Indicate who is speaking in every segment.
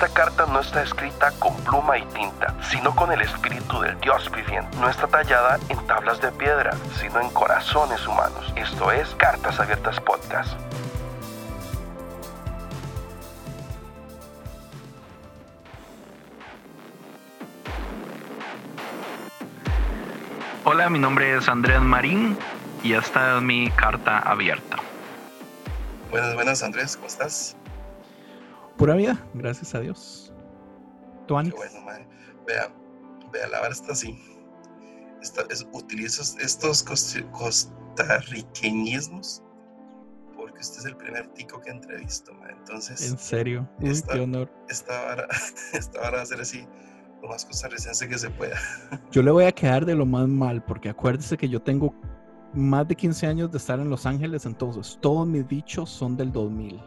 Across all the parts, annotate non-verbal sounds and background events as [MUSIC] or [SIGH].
Speaker 1: Esta carta no está escrita con pluma y tinta, sino con el espíritu del Dios viviente. No está tallada en tablas de piedra, sino en corazones humanos. Esto es Cartas Abiertas Podcast.
Speaker 2: Hola, mi nombre es Andrés Marín y esta es mi carta abierta.
Speaker 3: Buenas, buenas Andrés, ¿cómo estás?
Speaker 4: Pura vida, gracias a Dios.
Speaker 3: ¿Tú, Qué bueno, madre. Vea, vea, la verdad está así. utilizo estos costarriqueñismos porque usted es el primer tico que entrevisto, madre. Entonces.
Speaker 4: En serio, Uy, qué honor.
Speaker 3: Esta hora, [LAUGHS] esta hora va a ser así lo más costarricense que se pueda. [LAUGHS]
Speaker 4: Yo le voy a quedar de lo más mal, porque acuérdese que yo tengo más de 15 años de estar en Los Ángeles, entonces todos mis dichos son del 2000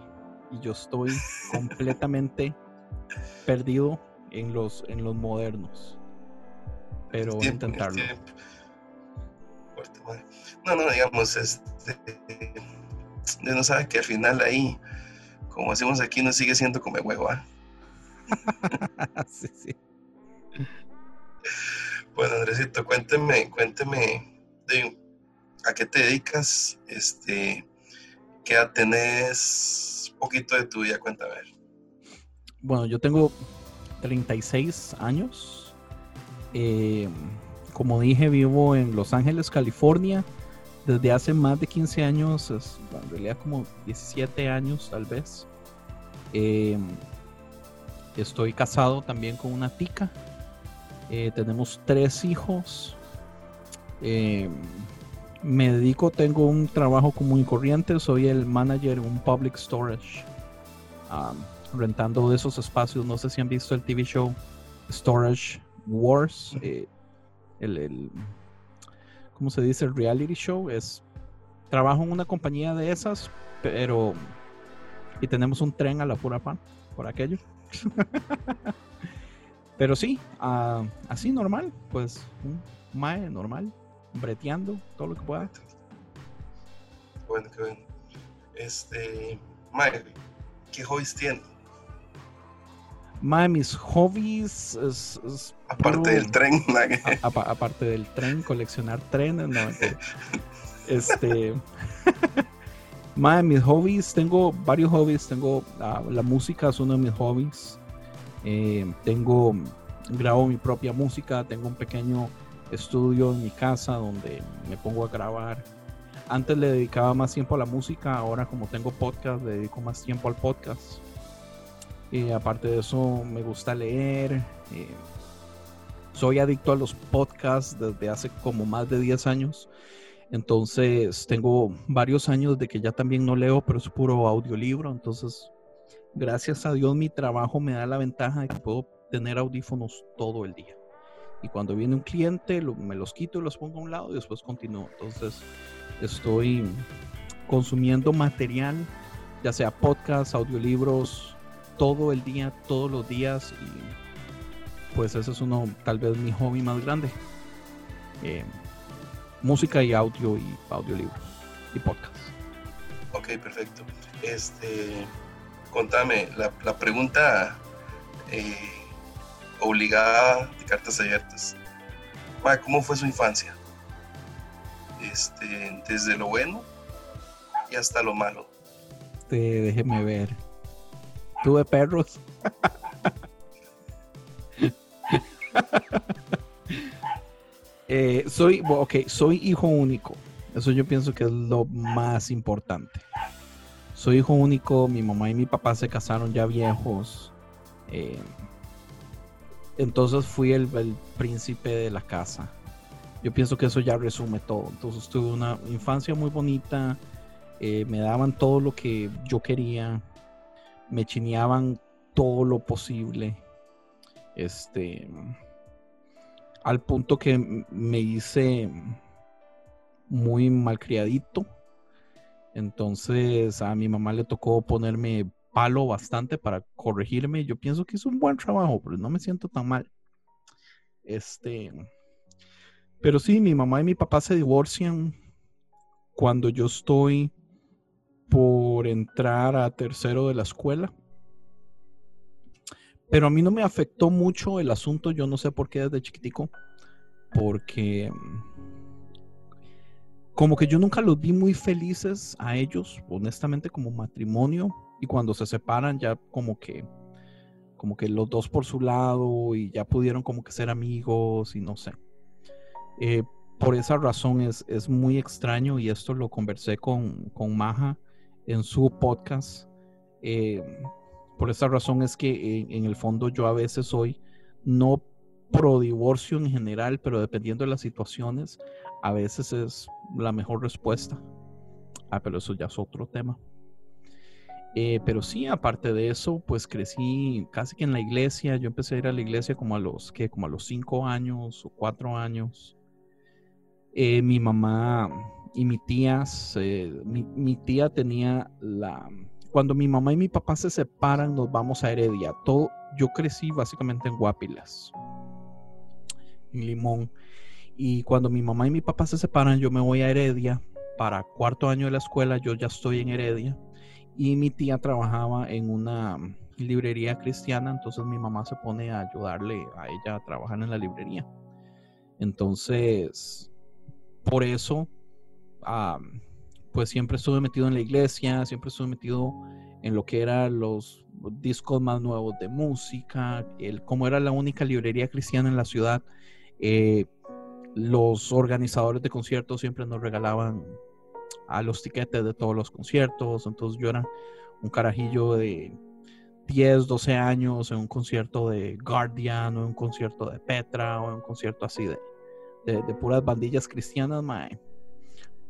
Speaker 4: y yo estoy [LAUGHS] completamente perdido en los, en los modernos. Pero voy a intentarlo.
Speaker 3: No, no, digamos, este, no sabe que al final ahí, como hacemos aquí, no sigue siendo como huevo. ¿ah? [LAUGHS] sí, sí. Bueno, Andresito, cuénteme, cuénteme de, a qué te dedicas, este, qué edad tenés, poquito de tu vida, cuéntame.
Speaker 4: Bueno, yo tengo 36 años. Eh, como dije, vivo en Los Ángeles, California. Desde hace más de 15 años, en realidad como 17 años tal vez. Eh, estoy casado también con una tica. Eh, tenemos tres hijos. Me dedico, tengo un trabajo común y corriente. Soy el manager en un public storage rentando esos espacios. No sé si han visto el TV show Storage Wars. Eh, el, ¿cómo se dice? El reality show. Es trabajo en una compañía de esas, pero y tenemos un tren a la pura pan por aquello. [LAUGHS] pero sí, ah, así normal, pues un mae normal, breteando todo lo que pueda.
Speaker 3: Bueno, qué bueno. Este, mae, ¿qué hobbies tiene?
Speaker 4: Mae, mis hobbies es,
Speaker 3: aparte del tren,
Speaker 4: aparte del tren, coleccionar trenes, no, [LAUGHS] este, mae, mis hobbies, tengo varios hobbies, tengo la música es uno de mis hobbies, eh, tengo grabo mi propia música, tengo un pequeño estudio en mi casa donde me pongo a grabar. Antes le dedicaba más tiempo a la música, ahora como tengo podcast, le dedico más tiempo al podcast. Eh, aparte de eso, me gusta leer. Eh, soy adicto a los podcasts desde hace como más de 10 años. Entonces, tengo varios años de que ya también no leo, pero es puro audiolibro. Entonces, gracias a Dios, mi trabajo me da la ventaja de que puedo tener audífonos todo el día. Y cuando viene un cliente, me los quito y los pongo a un lado y después continúo. Entonces, estoy consumiendo material, ya sea podcasts, audiolibros, todo el día, todos los días y pues ese es uno, tal vez mi hobby más grande. Eh, música y audio y audiolibros y podcast.
Speaker 3: Ok, perfecto. Este, contame, la, pregunta eh, obligada de cartas abiertas. ¿Cómo fue su infancia? Este, desde lo bueno y hasta lo malo.
Speaker 4: Te, déjeme ver tuve perros. [LAUGHS] Eh, soy, soy hijo único. Eso yo pienso que es lo más importante. Soy hijo único, mi mamá y mi papá se casaron ya viejos. Eh, entonces fui el, príncipe de la casa. Yo pienso que eso ya resume todo. Entonces tuve una infancia muy bonita. Eh, me daban todo lo que yo quería me chineaban todo lo posible. Este, al punto que me hice muy malcriadito. Entonces a mi mamá le tocó ponerme palo bastante para corregirme. Yo pienso que es un buen trabajo, pero no me siento tan mal. Este, pero sí, mi mamá y mi papá se divorcian cuando yo estoy por entrar a tercero de la escuela. Pero a mí no me afectó mucho el asunto, yo no sé por qué desde chiquitico, porque como que yo nunca los vi muy felices a ellos, honestamente, como matrimonio, y cuando se separan ya como que como que los dos por su lado y ya pudieron como que ser amigos y no sé. Eh, por esa razón es, es, muy extraño y esto lo conversé con, con Maja en su podcast. Eh, por esa razón es que en, el fondo yo a veces soy no pro divorcio en general, pero dependiendo de las situaciones, a veces es la mejor respuesta. Ah, pero eso ya es otro tema. Eh, pero sí, aparte de eso, pues crecí casi que en la iglesia. Yo empecé a ir a la iglesia como a los, ¿qué? Como a los cinco años o cuatro años. Eh, mi mamá y mi tía, mi, tía tenía la... Cuando mi mamá y mi papá se separan, nos vamos a Heredia. Todo, yo crecí básicamente en Guapilas, en Limón. Y cuando mi mamá y mi papá se separan, yo me voy a Heredia para cuarto año de la escuela. Yo ya estoy en Heredia. Y mi tía trabajaba en una librería cristiana, entonces mi mamá se pone a ayudarle a ella a trabajar en la librería. Entonces, por eso, pues siempre estuve metido en la iglesia, siempre estuve metido en lo que eran los discos más nuevos de música, el, como era la única librería cristiana en la ciudad, eh, los organizadores de conciertos siempre nos regalaban a los tiquetes de todos los conciertos, entonces yo era un carajillo de 10, 12 años en un concierto de Guardian o en un concierto de Petra o en un concierto así de, de, puras bandillas cristianas, mae.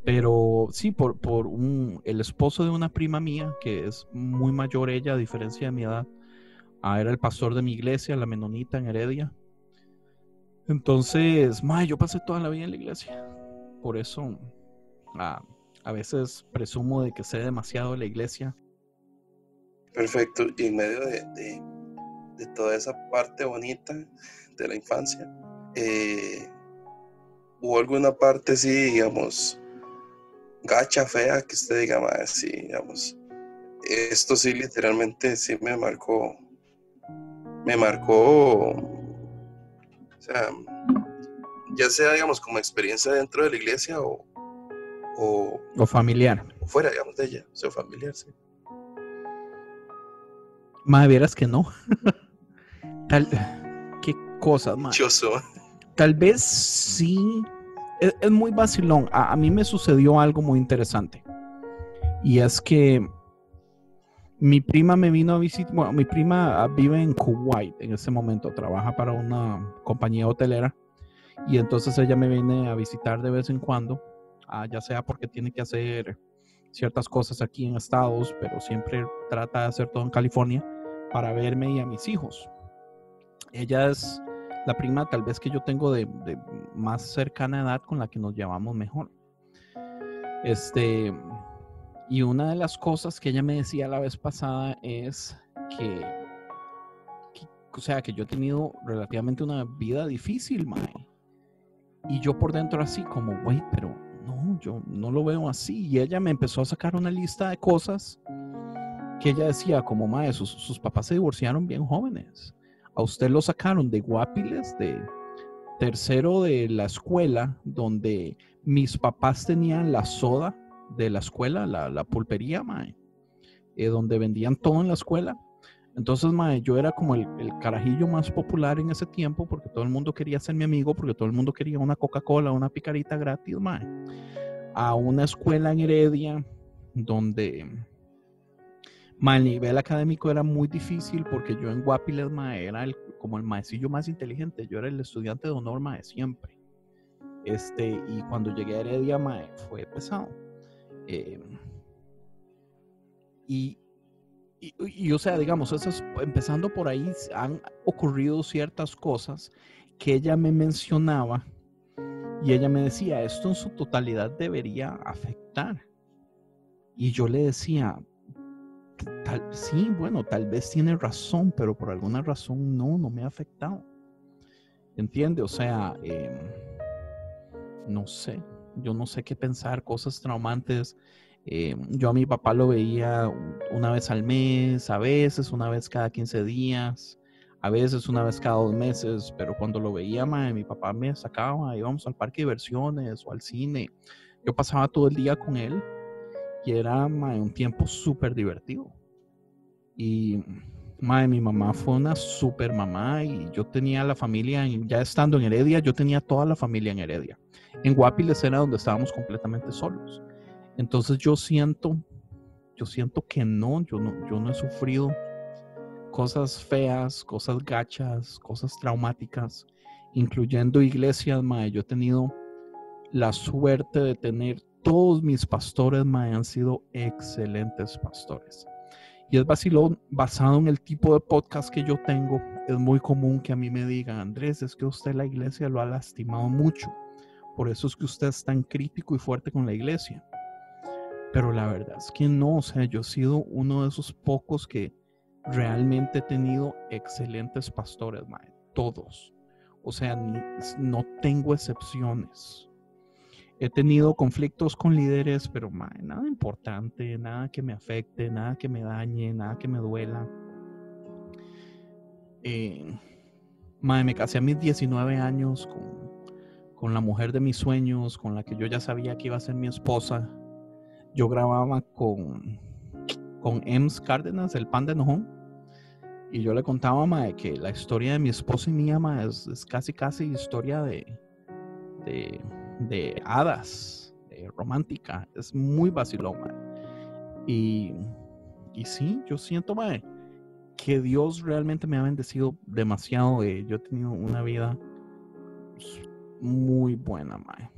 Speaker 4: Pero sí, por, por un, el esposo de una prima mía, que es muy mayor ella, a diferencia de mi edad, ah, era el pastor de mi iglesia, la menonita en Heredia. Entonces, mae, yo pasé toda la vida en la iglesia. Por eso, ah, a veces presumo de que sé demasiado de la iglesia.
Speaker 3: Perfecto. Y en medio de, de, toda esa parte bonita de la infancia, eh, ¿Hubo alguna parte, sí, digamos, gacha, fea, que usted diga, más, sí, digamos, esto sí literalmente sí me marcó, me marcó, o sea, ya sea, digamos, como experiencia dentro de la iglesia o...
Speaker 4: O, familiar.
Speaker 3: O fuera, digamos, de ella, o sea, familiar, sí.
Speaker 4: Más vieras que no. [LAUGHS] Tal, qué cosas, más tal vez sí, es, muy vacilón. A, mí me sucedió algo muy interesante. Y es que mi prima me vino a visitar, bueno, mi prima vive en Kuwait en ese momento, trabaja para una compañía hotelera. Y entonces ella me viene a visitar de vez en cuando, ah, ya sea porque tiene que hacer ciertas cosas aquí en Estados, pero siempre trata de hacer todo en California para verme y a mis hijos. Ella es la prima tal vez que yo tengo de, más cercana edad con la que nos llevamos mejor. Este, y una de las cosas que ella me decía la vez pasada es que, o sea, que yo he tenido relativamente una vida difícil. Y yo por dentro así como, güey, pero no, yo no lo veo así. Y ella me empezó a sacar una lista de cosas que ella decía, como, sus, sus papás se divorciaron bien jóvenes a usted lo sacaron de Guapiles, de tercero de la escuela, donde mis papás tenían la soda de la escuela, la, pulpería, mae, eh, donde vendían todo en la escuela. Entonces, mae, yo era como el, carajillo más popular en ese tiempo porque todo el mundo quería ser mi amigo, porque todo el mundo quería una Coca-Cola, una picarita gratis, mae. A una escuela en Heredia donde el nivel académico era muy difícil porque yo en Guapiles era el, como el maecillo más inteligente, yo era el estudiante de honor de siempre. Este, y cuando llegué a Heredia mae, fue pesado. Eh, y, y, o sea, digamos, empezando por ahí, han ocurrido ciertas cosas que ella me mencionaba y ella me decía, esto en su totalidad debería afectar. Y yo le decía, tal, sí, bueno, tal vez tiene razón, pero por alguna razón no, no me ha afectado. ¿Entiende? O sea, em, no sé, yo no sé qué pensar, cosas traumantes. Em, yo a mi papá lo veía una vez al mes, a veces una vez cada 15 días. a veces una vez cada dos meses, pero cuando lo veía, mae, mi papá me sacaba, íbamos al parque de diversiones o al cine. Yo pasaba todo el día con él y era mae, un tiempo súper divertido. Y mae, mi mamá fue una super mamá y yo tenía la familia, ya estando en Heredia, yo tenía toda la familia en Heredia. En Guapiles era donde estábamos completamente solos. Entonces yo siento, yo siento que no, yo no, yo no he sufrido cosas feas, cosas gachas, cosas traumáticas, incluyendo iglesias, mae. Yo he tenido la suerte de tener todos mis pastores, mae, han sido excelentes pastores. Y es vacilón, basado en el tipo de podcast que yo tengo, es muy común que a mí me digan, Andrés, es que usted la iglesia lo ha lastimado mucho. Por eso es que usted es tan crítico y fuerte con la iglesia. Pero la verdad es que no, o sea, yo he sido uno de esos pocos que realmente he tenido excelentes pastores, mae, todos. O sea, no tengo excepciones. He tenido conflictos con líderes, pero mae, nada importante, nada que me afecte, nada que me dañe, nada que me duela. Eh, me casé a mis 19 años con, con la mujer de mis sueños, con la que yo ya sabía que iba a ser mi esposa. Yo grababa con, con Ems Cárdenas, el pan de enojón. Y yo le contaba, mae, que la historia de mi esposa y mía, mae, es, es casi, casi historia de, de, de hadas, romántica. Es muy vacilón, mae. Y, y sí, yo siento, mae, que Dios realmente me ha bendecido demasiado. eh, Yo he tenido una vida muy buena, mae.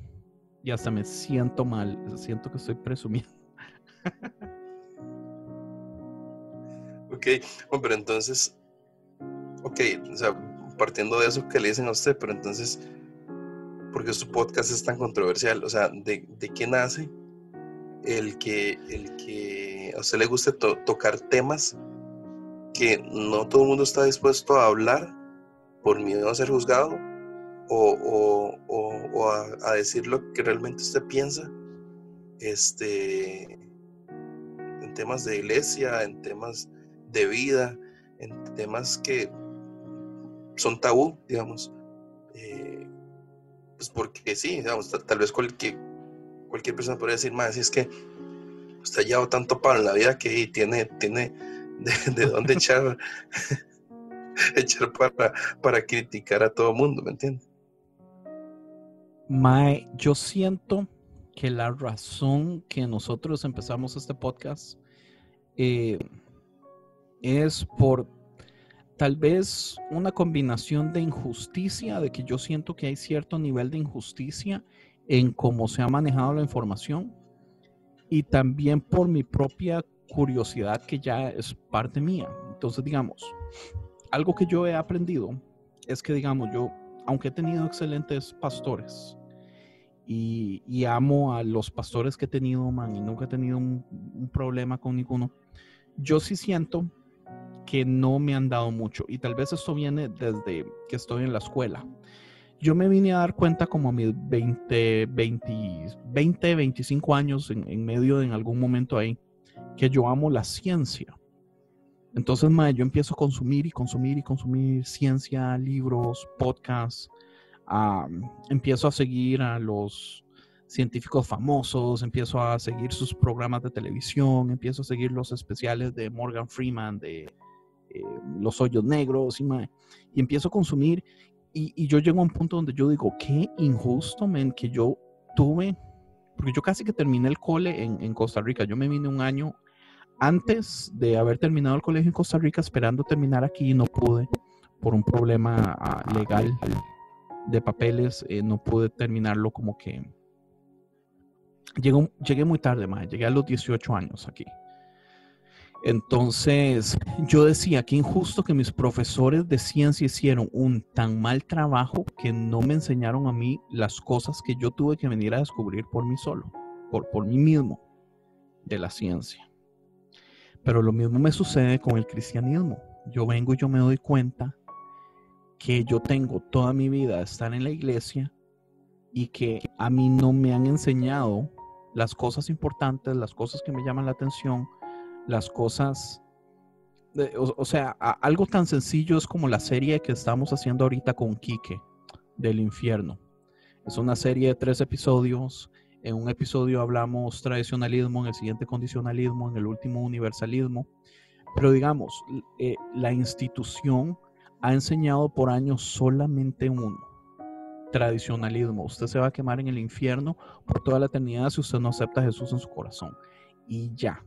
Speaker 4: Y hasta me siento mal, siento que estoy presumiendo. [LAUGHS]
Speaker 3: Ok, bueno, pero entonces, ok, o sea, partiendo de eso que le dicen a usted, pero entonces, ¿por qué su podcast es tan controversial? O sea, ¿de, de qué nace el que, el que a usted le guste to- tocar temas que no todo el mundo está dispuesto a hablar por miedo a ser juzgado o, o- o- o a, a decir lo que realmente usted piensa? Este, en temas de iglesia, en temas de vida, en temas que son tabú, digamos. Eh, pues porque sí, digamos, tal, tal vez cualquier, cualquier persona podría decir, más, si es que usted ha llevado tanto palo en la vida que tiene, tiene de, de dónde [LAUGHS] echar, [LAUGHS] echar para, para criticar a todo mundo, ¿me entiende?
Speaker 4: Mae, yo siento que la razón que nosotros empezamos este podcast eh, es por tal vez una combinación de injusticia, de que yo siento que hay cierto nivel de injusticia en cómo se ha manejado la información y también por mi propia curiosidad que ya es parte mía. Entonces, digamos, algo que yo he aprendido es que, digamos, yo, aunque he tenido excelentes pastores y, amo a los pastores que he tenido, man, y nunca he tenido un, un problema con ninguno, yo sí siento que no me han dado mucho. Y tal vez esto viene desde que estoy en la escuela. Yo me vine a dar cuenta como a mis 20, 20, 20 25 años en, en medio de en algún momento ahí, que yo amo la ciencia. Entonces, mae, yo empiezo a consumir y consumir y consumir ciencia, libros, podcasts. empiezo a seguir a los científicos famosos, empiezo a seguir sus programas de televisión, empiezo a seguir los especiales de Morgan Freeman, de eh, Los Hoyos Negros, y, mae, y empiezo a consumir. Y, y yo llego a un punto donde yo digo, qué injusto, men, que yo tuve, porque yo casi que terminé el cole en, en Costa Rica. Yo me vine un año antes de haber terminado el colegio en Costa Rica, esperando terminar aquí no pude por un problema ah, legal de papeles, eh, no pude terminarlo como que... Llego- llegué muy tarde, mae, llegué a los 18 años aquí. Entonces, yo decía, qué injusto que mis profesores de ciencia hicieron un tan mal trabajo que no me enseñaron a mí las cosas que yo tuve que venir a descubrir por mí solo, por, por mí mismo, de la ciencia. Pero lo mismo me sucede con el cristianismo. Yo vengo y yo me doy cuenta que yo tengo toda mi vida estar en la iglesia y que a mí no me han enseñado las cosas importantes, las cosas que me llaman la atención, las cosas o, sea, algo tan sencillo es como la serie que estamos haciendo ahorita con Quique del infierno. Es una serie de tres episodios. En un episodio hablamos tradicionalismo, en el siguiente condicionalismo, en el último universalismo. Pero digamos, eh, la institución ha enseñado por años solamente uno, tradicionalismo. Usted se va a quemar en el infierno por toda la eternidad si usted no acepta a Jesús en su corazón. Y ya.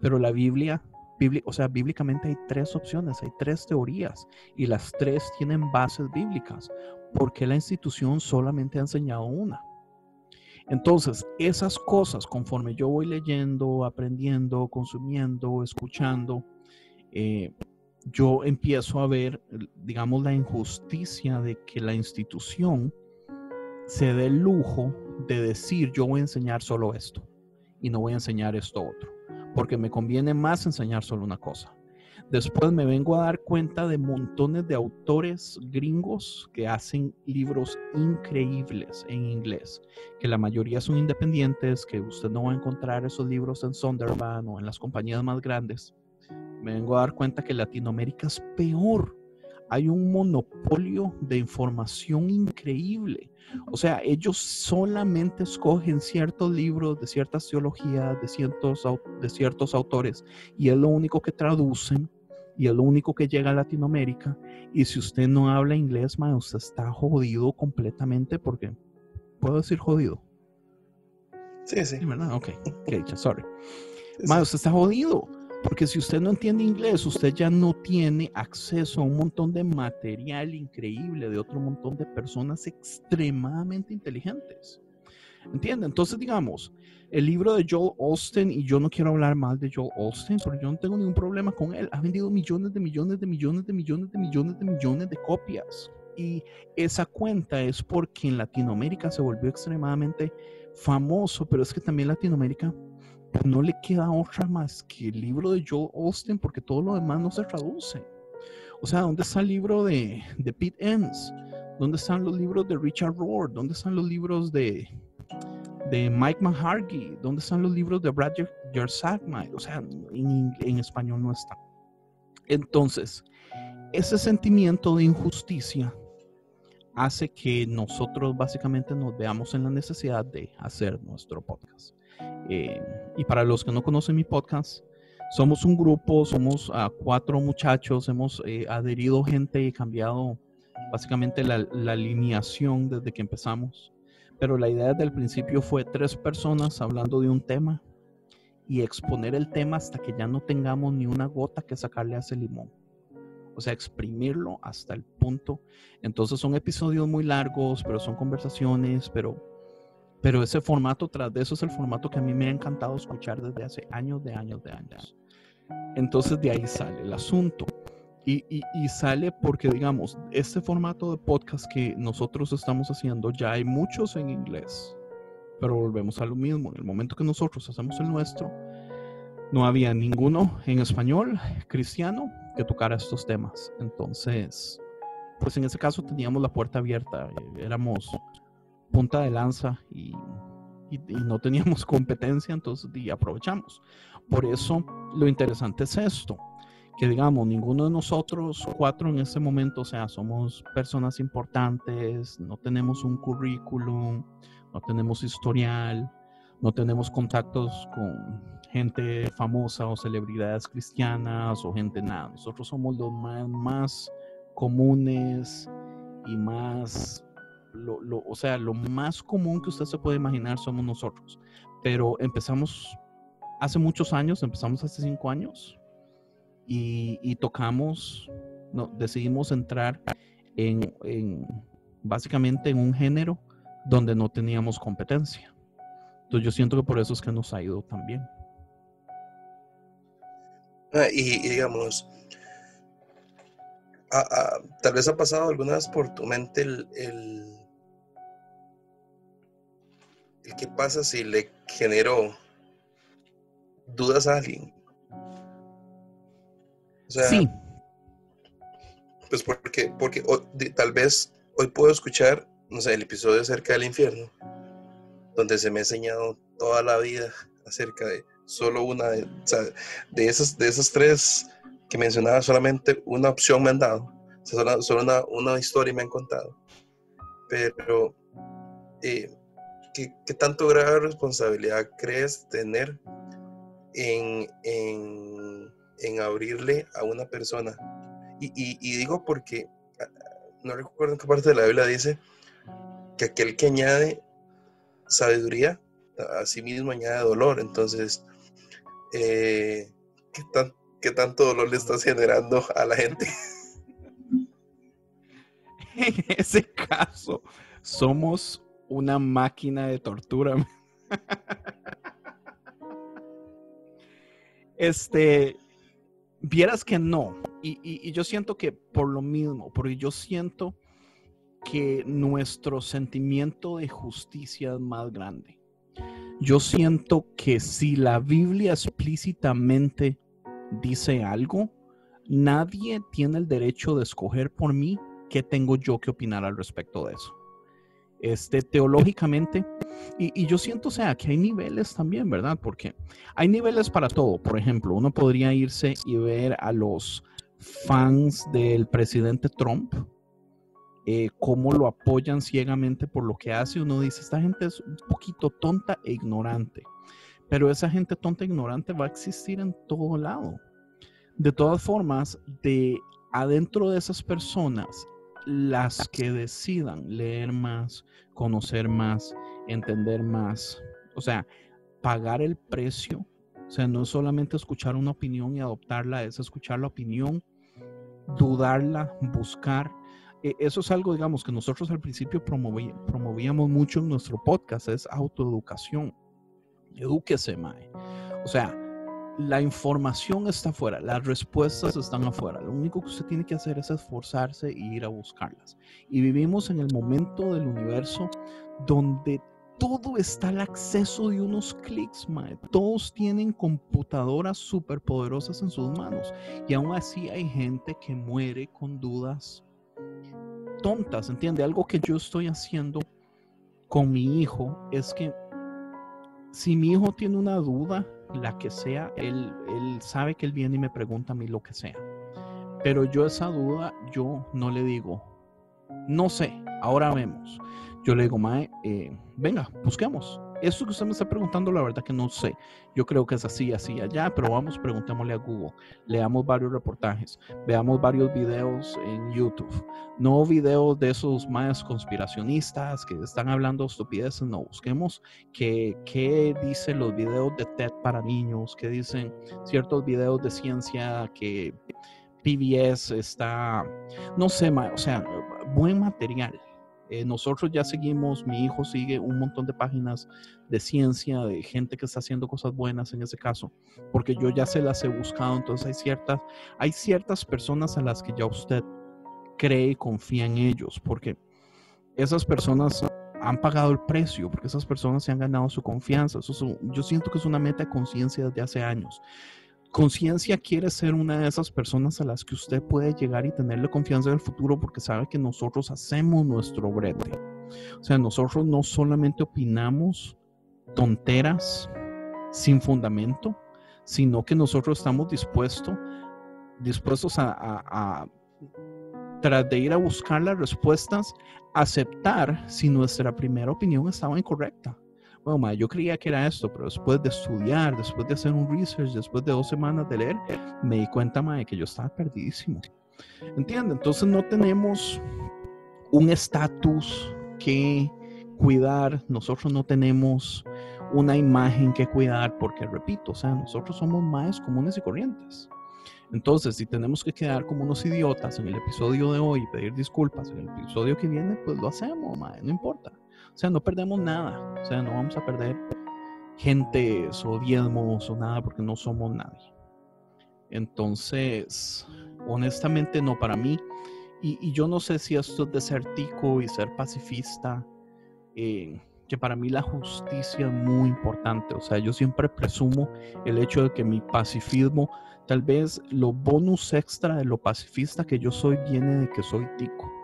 Speaker 4: Pero la Biblia, bibli- o sea, bíblicamente hay tres opciones, hay tres teorías y las tres tienen bases bíblicas. ¿Por qué la institución solamente ha enseñado una? Entonces, esas cosas, conforme yo voy leyendo, aprendiendo, consumiendo, escuchando, eh, yo empiezo a ver, digamos, la injusticia de que la institución se dé el lujo de decir, yo voy a enseñar solo esto y no voy a enseñar esto otro, porque me conviene más enseñar solo una cosa. Después me vengo a dar cuenta de montones de autores gringos que hacen libros increíbles en inglés, que la mayoría son independientes, que usted no va a encontrar esos libros en Sonderban o en las compañías más grandes. Me vengo a dar cuenta que Latinoamérica es peor. Hay un monopolio de información increíble. O sea, ellos solamente escogen ciertos libros de ciertas teologías, de ciertos, de ciertos autores, y es lo único que traducen, y es lo único que llega a Latinoamérica. Y si usted no habla inglés, man, usted está jodido completamente porque, ¿puedo decir jodido?
Speaker 3: Sí, sí.
Speaker 4: ¿verdad? Ok, qué dicha, sorry.
Speaker 3: sí.
Speaker 4: usted está jodido. Porque si usted no entiende inglés, usted ya no tiene acceso a un montón de material increíble de otro montón de personas extremadamente inteligentes. ¿Entiende? Entonces, digamos, el libro de Joel Austin, y yo no quiero hablar mal de Joel Austin, porque yo no tengo ningún problema con él, ha vendido millones de millones de millones de millones de millones de millones de copias. Y esa cuenta es porque en Latinoamérica se volvió extremadamente famoso, pero es que también Latinoamérica pues no le queda otra más que el libro de Joel Austin porque todo lo demás no se traduce. O sea, ¿dónde está el libro de, de Pete Enns? ¿Dónde están los libros de Richard Rohr? ¿Dónde están los libros de, de Mike Mahargy? ¿Dónde están los libros de Brad Yersakmai? O sea, en, en español no está. Entonces, ese sentimiento de injusticia hace que nosotros básicamente nos veamos en la necesidad de hacer nuestro podcast. Eh, y para los que no conocen mi podcast, somos un grupo, somos uh, cuatro muchachos, hemos eh, adherido gente y cambiado básicamente la, la, alineación desde que empezamos. Pero la idea desde el principio fue tres personas hablando de un tema y exponer el tema hasta que ya no tengamos ni una gota que sacarle a ese limón. O sea, exprimirlo hasta el punto. Entonces son episodios muy largos, pero son conversaciones, pero pero ese formato tras de eso es el formato que a mí me ha encantado escuchar desde hace años, de años, de años. Entonces de ahí sale el asunto. Y, sale porque, digamos, este formato de podcast que nosotros estamos haciendo, ya hay muchos en inglés. Pero volvemos a lo mismo. En el momento que nosotros hacemos el nuestro, no había ninguno en español cristiano que tocara estos temas. Entonces, pues en ese caso teníamos la puerta abierta. Éramos punta de lanza y, no teníamos [LAUGHS] competencia, entonces aprovechamos. Por eso lo interesante es esto, que digamos, ninguno de nosotros cuatro en este momento, o sea, somos personas importantes, no tenemos un currículum, no tenemos historial, no tenemos contactos con gente famosa o celebridades cristianas o gente nada. Nosotros somos los más, más comunes y más lo, lo, o sea, lo más común que usted se puede imaginar somos nosotros. Pero empezamos hace muchos años, empezamos hace cinco años y, tocamos, no, decidimos entrar en, en, básicamente en un género donde no teníamos competencia. Entonces yo siento que por eso es que nos ha ido tan bien.
Speaker 3: Ah, y, digamos, a, a, tal vez ha pasado alguna vez por tu mente el, el ¿Qué pasa si le genero dudas a alguien?
Speaker 4: O sea, sí.
Speaker 3: Pues porque, porque o, de, tal vez hoy puedo escuchar, no sé, el episodio acerca del infierno, donde se me ha enseñado toda la vida acerca de solo una de, o sea, de esas, de esas tres que mencionaba solamente una opción me han dado, o sea, solo, solo una, una, historia me han contado, pero eh, ¿qué, ¿qué, tanto grado de responsabilidad crees tener en, en, en abrirle a una persona? Y, y, digo porque, ah, no recuerdo en qué parte de la Biblia dice que aquel que añade sabiduría, a sí mismo añade dolor. Entonces, eh, ¿qué, tan, ¿qué tanto dolor le estás generando a la gente? [LAUGHS]
Speaker 4: En ese caso, somos una máquina de tortura. [LAUGHS] Este, vieras que no. Y, y, yo siento que por lo mismo, porque yo siento que nuestro sentimiento de justicia es más grande. Yo siento que si la Biblia explícitamente dice algo, nadie tiene el derecho de escoger por mí qué tengo yo que opinar al respecto de eso. Este, teológicamente, y, yo siento, sea, que hay niveles también, ¿verdad? Porque hay niveles para todo. Por ejemplo, uno podría irse y ver a los fans del presidente Trump, eh, cómo lo apoyan ciegamente por lo que hace. Uno dice, esta gente es un poquito tonta e ignorante, pero esa gente tonta e ignorante va a existir en todo lado. De todas formas, de adentro de esas personas, las que decidan leer más, conocer más, entender más, o sea, pagar el precio, o sea, no es solamente escuchar una opinión y adoptarla, es escuchar la opinión, dudarla, buscar, e, eso es algo, digamos, que nosotros al principio promovíamos mucho en nuestro podcast, es autoeducación. Edúquese, Mae. O sea, la información está afuera, las respuestas están afuera. Lo único que usted tiene que hacer es esforzarse e ir a buscarlas. Y vivimos en el momento del universo donde todo está al acceso de unos clics, mae. Todos tienen computadoras superpoderosas en sus manos. Y aún así hay gente que muere con dudas tontas, ¿entiende? Algo que yo estoy haciendo con mi hijo es que si mi hijo tiene una duda, la que sea, él, él sabe que él viene y me pregunta a mí lo que sea. Pero yo esa duda, yo no le digo, no sé, ahora vemos. Yo le digo, Mae, eh, venga, busquemos. Eso que usted me está preguntando, la verdad que no sé. Yo creo que es así, así, allá, pero vamos, preguntémosle a Google. Leamos varios reportajes, veamos varios videos en YouTube. No videos de esos más conspiracionistas que están hablando estupideces, no. Busquemos qué, qué dicen los videos de TED para niños, qué dicen ciertos videos de ciencia que PBS está, no sé, o sea, buen material eh, nosotros ya seguimos, mi hijo sigue un montón de páginas de ciencia, de gente que está haciendo cosas buenas en ese caso, porque yo ya se las he buscado, entonces hay ciertas, hay ciertas personas a las que ya usted cree y confía en ellos, porque esas personas han pagado el precio, porque esas personas se han ganado su confianza. Eso yo siento que es una meta de conciencia desde hace años. Conciencia quiere ser una de esas personas a las que usted puede llegar y tenerle confianza en el futuro porque sabe que nosotros hacemos nuestro brete. O sea, nosotros no solamente opinamos tonteras sin fundamento, sino que nosotros estamos dispuestos, dispuestos a, a, a tras de ir a buscar las respuestas, aceptar si nuestra primera opinión estaba incorrecta bueno, yo creía que era esto, pero después de estudiar, después de hacer un research, después de dos semanas de leer, me di cuenta, de que yo estaba perdidísimo. ¿Entiende? Entonces no tenemos un estatus que cuidar, nosotros no tenemos una imagen que cuidar, porque repito, o sea, nosotros somos más comunes y corrientes. Entonces, si tenemos que quedar como unos idiotas en el episodio de hoy y pedir disculpas en el episodio que viene, pues lo hacemos, mae, no importa. O sea, no perdemos nada. O sea, no vamos a perder gente o diezmos o nada porque no somos nadie. Entonces, honestamente no para mí. Y, yo no sé si esto es de ser tico y ser pacifista, eh, que para mí la justicia es muy importante. O sea, yo siempre presumo el hecho de que mi pacifismo, tal vez lo bonus extra de lo pacifista que yo soy viene de que soy tico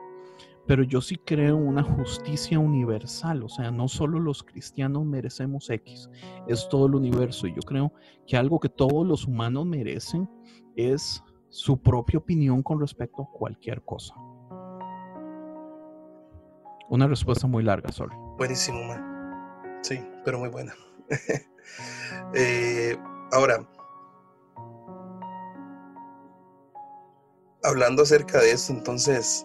Speaker 4: pero yo sí creo una justicia universal, o sea, no solo los cristianos merecemos X, es todo el universo. Y yo creo que algo que todos los humanos merecen es su propia opinión con respecto a cualquier cosa. Una respuesta muy larga, sorry.
Speaker 3: Buenísimo, man. Sí, pero muy buena. [LAUGHS] Eh, ahora, hablando acerca de esto, entonces,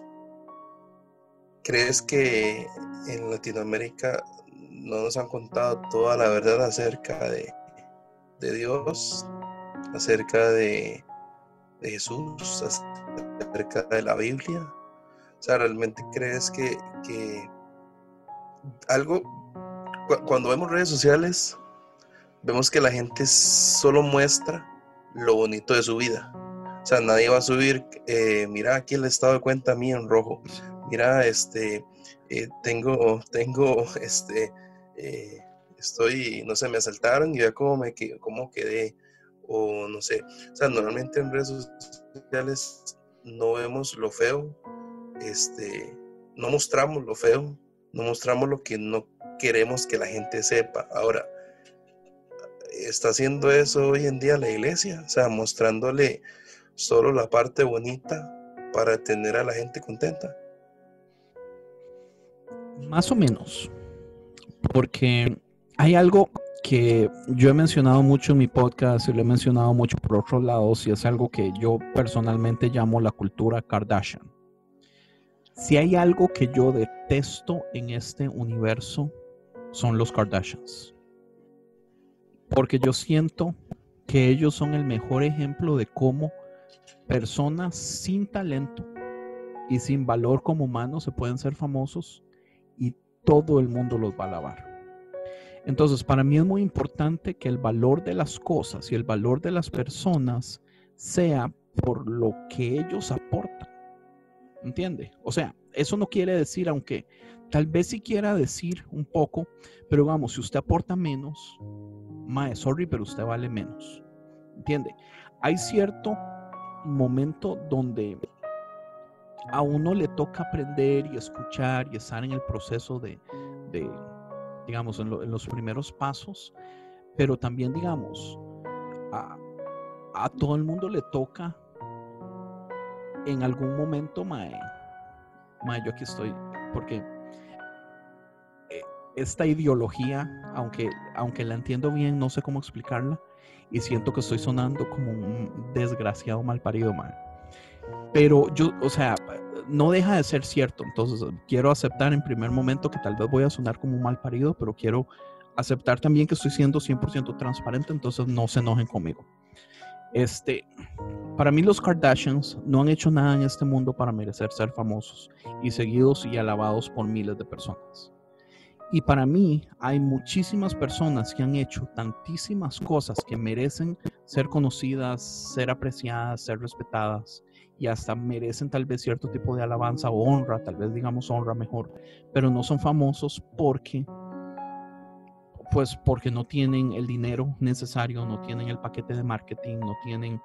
Speaker 3: ¿crees que en Latinoamérica no nos han contado toda la verdad acerca de, de Dios, acerca de, de Jesús, acerca de la Biblia? O sea, ¿realmente crees que, que algo, cuando vemos redes sociales, vemos que la gente solo muestra lo bonito de su vida. O sea, nadie va a subir, eh, mira aquí el estado de cuenta mío en rojo. Mira, este, eh, tengo, tengo, [LAUGHS] este, eh, estoy, no sé, me asaltaron y vea cómo me cómo quedé. O no sé. O sea, normalmente en redes sociales no vemos lo feo, este, no mostramos lo feo, no mostramos lo que no queremos que la gente sepa. Ahora, está haciendo eso hoy en día la iglesia, o sea, mostrándole solo la parte bonita para tener a la gente contenta.
Speaker 4: Más o menos, porque hay algo que yo he mencionado mucho en mi podcast y lo he mencionado mucho por otros lados y es algo que yo personalmente llamo la cultura Kardashian. Si hay algo que yo detesto en este universo, son los Kardashians. Porque yo siento que ellos son el mejor ejemplo de cómo personas sin talento y sin valor como humanos se pueden ser famosos todo el mundo los va a alabar. Entonces, para mí es muy importante que el valor de las cosas y el valor de las personas sea por lo que ellos aportan. ¿Entiende? O sea, eso no quiere decir, aunque tal vez sí quiera decir un poco, pero vamos, si usted aporta menos, mae, sorry, pero usted vale menos. ¿Entiende? Hay cierto momento donde a uno le toca aprender y escuchar y estar en el proceso de, digamos, en, los primeros pasos, pero también, digamos, a, a todo el mundo le toca en algún momento, mae, mae, yo aquí estoy, porque eh, esta ideología, aunque, aunque la entiendo bien, no sé cómo explicarla y siento que estoy sonando como un desgraciado mal parido mal. Pero yo, o sea, no deja de ser cierto. Entonces, quiero aceptar en primer momento que tal vez voy a sonar como un mal parido, pero quiero aceptar también que estoy siendo 100% transparente, entonces no se enojen conmigo. Este, para mí los Kardashians no han hecho nada en este mundo para merecer ser famosos y seguidos y alabados por miles de personas. Y para mí hay muchísimas personas que han hecho tantísimas cosas que merecen ser conocidas, ser apreciadas, ser respetadas y hasta merecen tal vez cierto tipo de alabanza o honra, tal vez digamos honra mejor, pero no son famosos porque pues porque no tienen el dinero necesario, no tienen el paquete de marketing, no tienen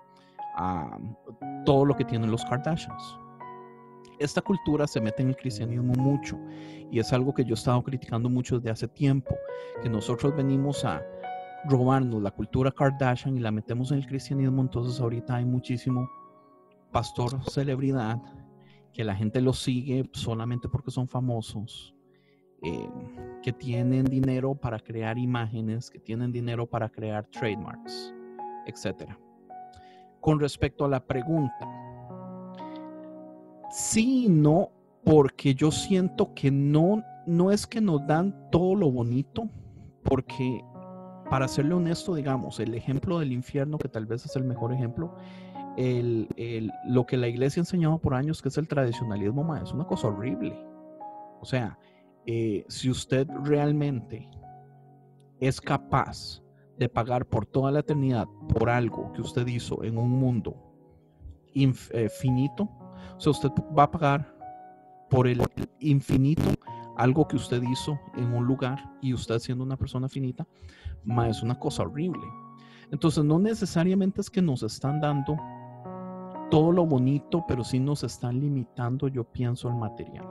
Speaker 4: todo lo que tienen los Kardashians. Esta cultura se mete en el cristianismo mucho y es algo que yo he estado criticando mucho desde hace tiempo, que nosotros venimos a robarnos la cultura Kardashian y la metemos en el cristianismo, entonces ahorita hay muchísimo pastor celebridad que la gente lo sigue solamente porque son famosos eh, que tienen dinero para crear imágenes, que tienen dinero para crear trademarks, etc. Con respecto a la pregunta, sí y no, porque yo siento que no, no es que nos dan todo lo bonito, porque para serle honesto, digamos, el ejemplo del infierno, que tal vez es el mejor ejemplo, el, lo que la iglesia ha enseñado por años, que es el tradicionalismo, es una cosa horrible. O sea, eh, si usted realmente es capaz de pagar por toda la eternidad por algo que usted hizo en un mundo infinito, eh, o sea, usted va a pagar por el infinito algo que usted hizo en un lugar y usted siendo una persona finita, es una cosa horrible. Entonces, no necesariamente es que nos están dando todo lo bonito, pero sí nos están limitando, yo pienso, el material.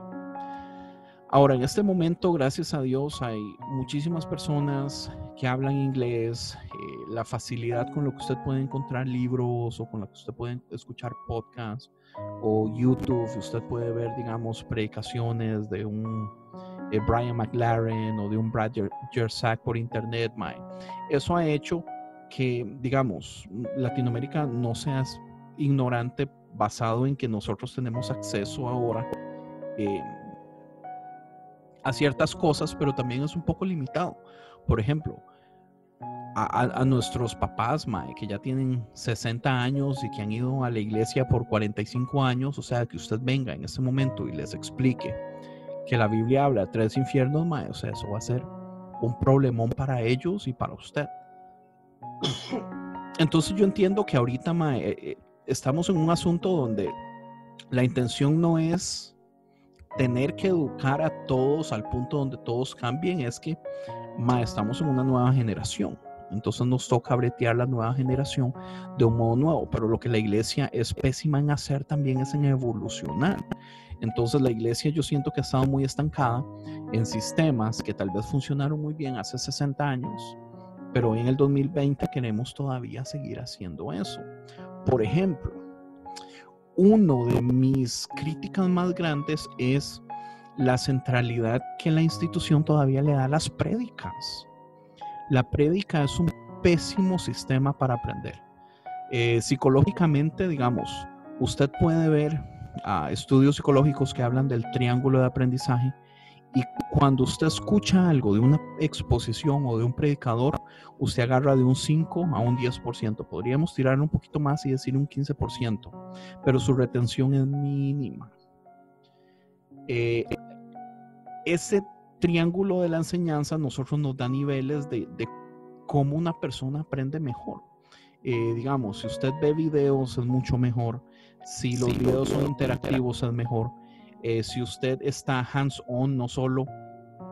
Speaker 4: Ahora, en este momento, gracias a Dios, hay muchísimas personas que hablan inglés, eh, la facilidad con lo que usted puede encontrar libros o con lo que usted puede escuchar podcasts o YouTube, usted puede ver, digamos, predicaciones de un eh, Brian McLaren o de un Brad Jersak por internet. Eso ha hecho que, digamos, Latinoamérica no sea ignorante basado en que nosotros tenemos acceso ahora eh, a ciertas cosas, pero también es un poco limitado. Por ejemplo, a, nuestros papás, mae, que ya tienen 60 años y que han ido a la iglesia por 45 años, o sea, que usted venga en ese momento y les explique que la Biblia habla de tres infiernos, mae, o sea, eso va a ser un problemón para ellos y para usted. [COUGHS] Entonces yo entiendo que ahorita, mae, eh, eh, estamos en un asunto donde la intención no es tener que educar a todos al punto donde todos cambien, es que mae, estamos en una nueva generación. Entonces nos toca bretear la nueva generación de un modo nuevo, pero lo que la iglesia es pésima en hacer también es en evolucionar. Entonces la iglesia yo siento que ha estado muy estancada en sistemas que tal vez funcionaron muy bien hace 60 años, pero en el 2020 queremos todavía seguir haciendo eso. Por ejemplo, uno de mis críticas más grandes es la centralidad que la institución todavía le da a las prédicas. La prédica es un pésimo sistema para aprender. Eh, psicológicamente, digamos, usted puede ver ah, estudios psicológicos que hablan del triángulo de aprendizaje y cuando usted escucha algo de una exposición o de un predicador, usted agarra de un 5 a un 10%. Podríamos tirar un poquito más y decir un 15%, pero su retención es mínima. Eh, ese triángulo de la enseñanza nosotros nos da niveles de, cómo una persona aprende mejor. Eh, digamos, si usted ve videos es mucho mejor, si los videos son interactivos es mejor, eh, si usted está hands-on, no solo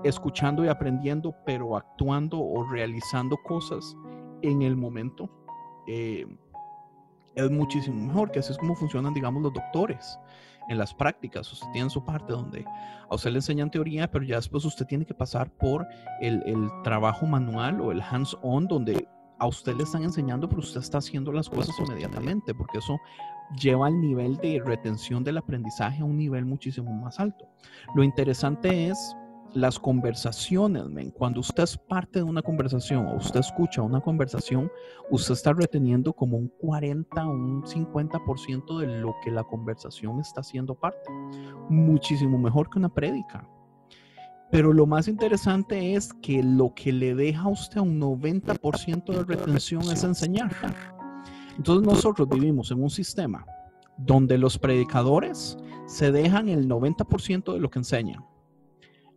Speaker 4: escuchando y aprendiendo, pero actuando o realizando cosas en el momento, eh, es muchísimo mejor, que así es como funcionan, digamos, los doctores en las prácticas. Usted tiene su parte donde a usted le enseñan teoría, pero ya después usted tiene que pasar por el, trabajo manual o el hands-on, donde a usted le están enseñando, pero usted está haciendo las cosas inmediatamente, porque eso lleva el nivel de retención del aprendizaje a un nivel muchísimo más alto. Lo interesante es las conversaciones, cuando usted es parte de una conversación o usted escucha una conversación, usted está reteniendo como un 40 o un 50% de lo que la conversación está haciendo parte. Muchísimo mejor que una prédica. Pero lo más interesante es que lo que le deja a usted un 90% de retención es enseñar. Entonces nosotros vivimos en un sistema donde los predicadores se dejan el 90% de lo que enseñan